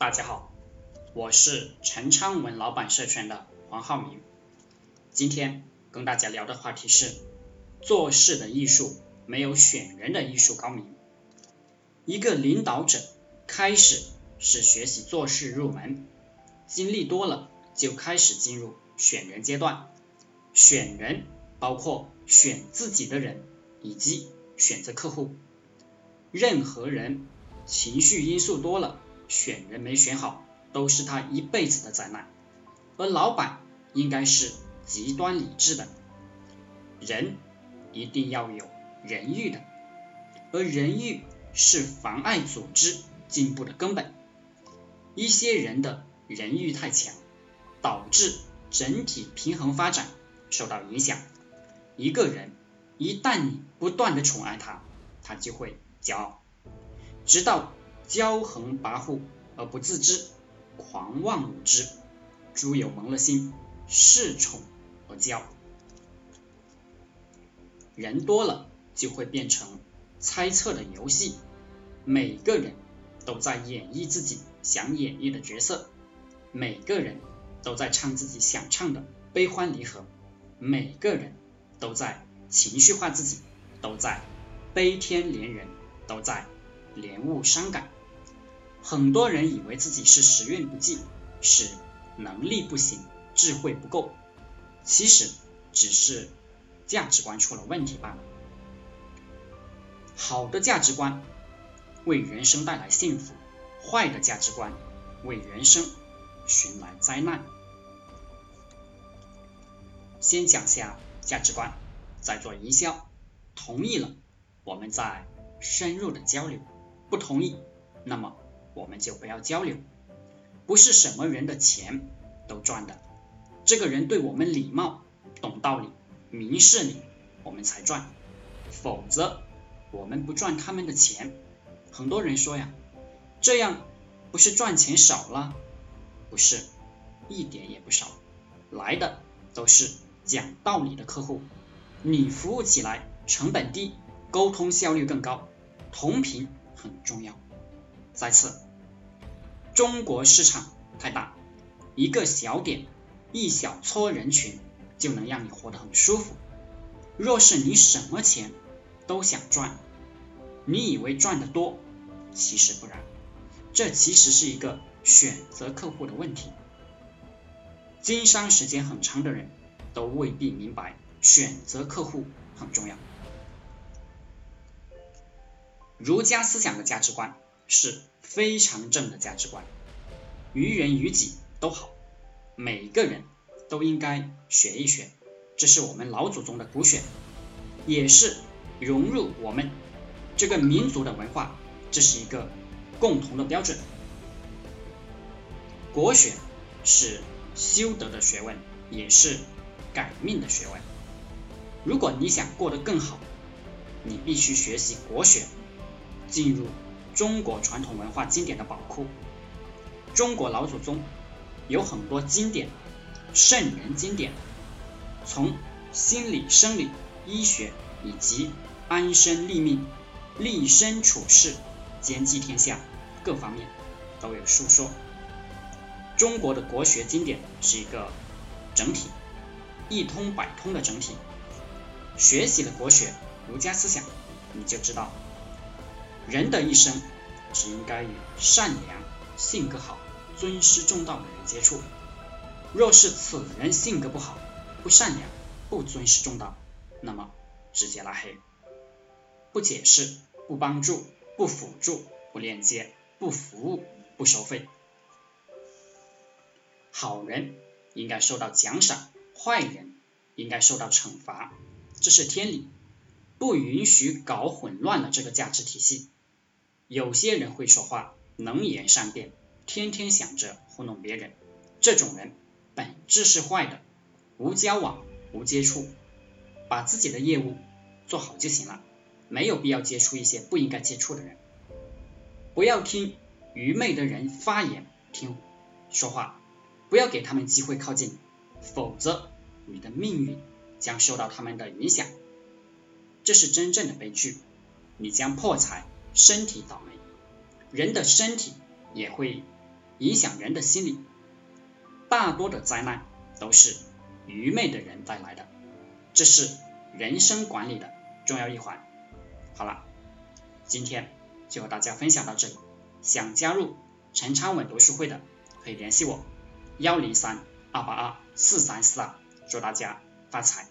大家好，我是陈昌文老板社群的黄浩明。今天跟大家聊的话题是做事的艺术没有选人的艺术高明。一个领导者开始是学习做事入门，经历多了就开始进入选人阶段。选人包括选自己的人以及选择客户。任何人情绪因素多了，选人没选好，都是他一辈子的灾难。而老板应该是极端理智的，人一定要有人欲的，而人欲是妨碍组织进步的根本。一些人的人欲太强，导致整体平衡发展受到影响。一个人一旦你不断的宠爱他，他就会。骄傲，直到骄横跋扈而不自知，狂妄无知，猪油蒙了心，恃宠而骄。人多了就会变成猜测的游戏，每个人都在演绎自己想演绎的角色，每个人都在唱自己想唱的悲欢离合，每个人都在情绪化自己，都在悲天怜人。都在莲雾伤感，很多人以为自己是时运不济，是能力不行，智慧不够，其实只是价值观出了问题罢了。好的价值观为人生带来幸福，坏的价值观为人生寻来灾难。先讲下价值观，再做营销。同意了，我们再。深入的交流，不同意，那么我们就不要交流。不是什么人的钱都赚的，这个人对我们礼貌、懂道理、明事理，我们才赚，否则我们不赚他们的钱。很多人说呀，这样不是赚钱少了？不是，一点也不少，来的都是讲道理的客户，你服务起来成本低，沟通效率更高。同频很重要。再次，中国市场太大，一个小点，一小撮人群就能让你活得很舒服。若是你什么钱都想赚，你以为赚得多，其实不然。这其实是一个选择客户的问题。经商时间很长的人都未必明白，选择客户很重要。儒家思想的价值观是非常正的价值观，于人于己都好，每个人都应该学一学，这是我们老祖宗的骨血，也是融入我们这个民族的文化，这是一个共同的标准。国学是修德的学问，也是改命的学问。如果你想过得更好，你必须学习国学。进入中国传统文化经典的宝库，中国老祖宗有很多经典圣人经典，从心理、生理、医学以及安身立命、立身处世、兼济天下各方面都有述说。中国的国学经典是一个整体，一通百通的整体。学习了国学、儒家思想，你就知道。人的一生只应该与善良、性格好、尊师重道的人接触。若是此人性格不好、不善良、不尊师重道，那么直接拉黑，不解释、不帮助、不辅助、不链接、不服务、不收费。好人应该受到奖赏，坏人应该受到惩罚，这是天理。不允许搞混乱了这个价值体系。有些人会说话，能言善辩，天天想着糊弄别人，这种人本质是坏的，无交往，无接触，把自己的业务做好就行了，没有必要接触一些不应该接触的人。不要听愚昧的人发言，听说话，不要给他们机会靠近，否则你的命运将受到他们的影响。这是真正的悲剧，你将破财，身体倒霉，人的身体也会影响人的心理。大多的灾难都是愚昧的人带来的，这是人生管理的重要一环。好了，今天就和大家分享到这里。想加入陈昌文读书会的，可以联系我：幺零三二八二四三四二。祝大家发财！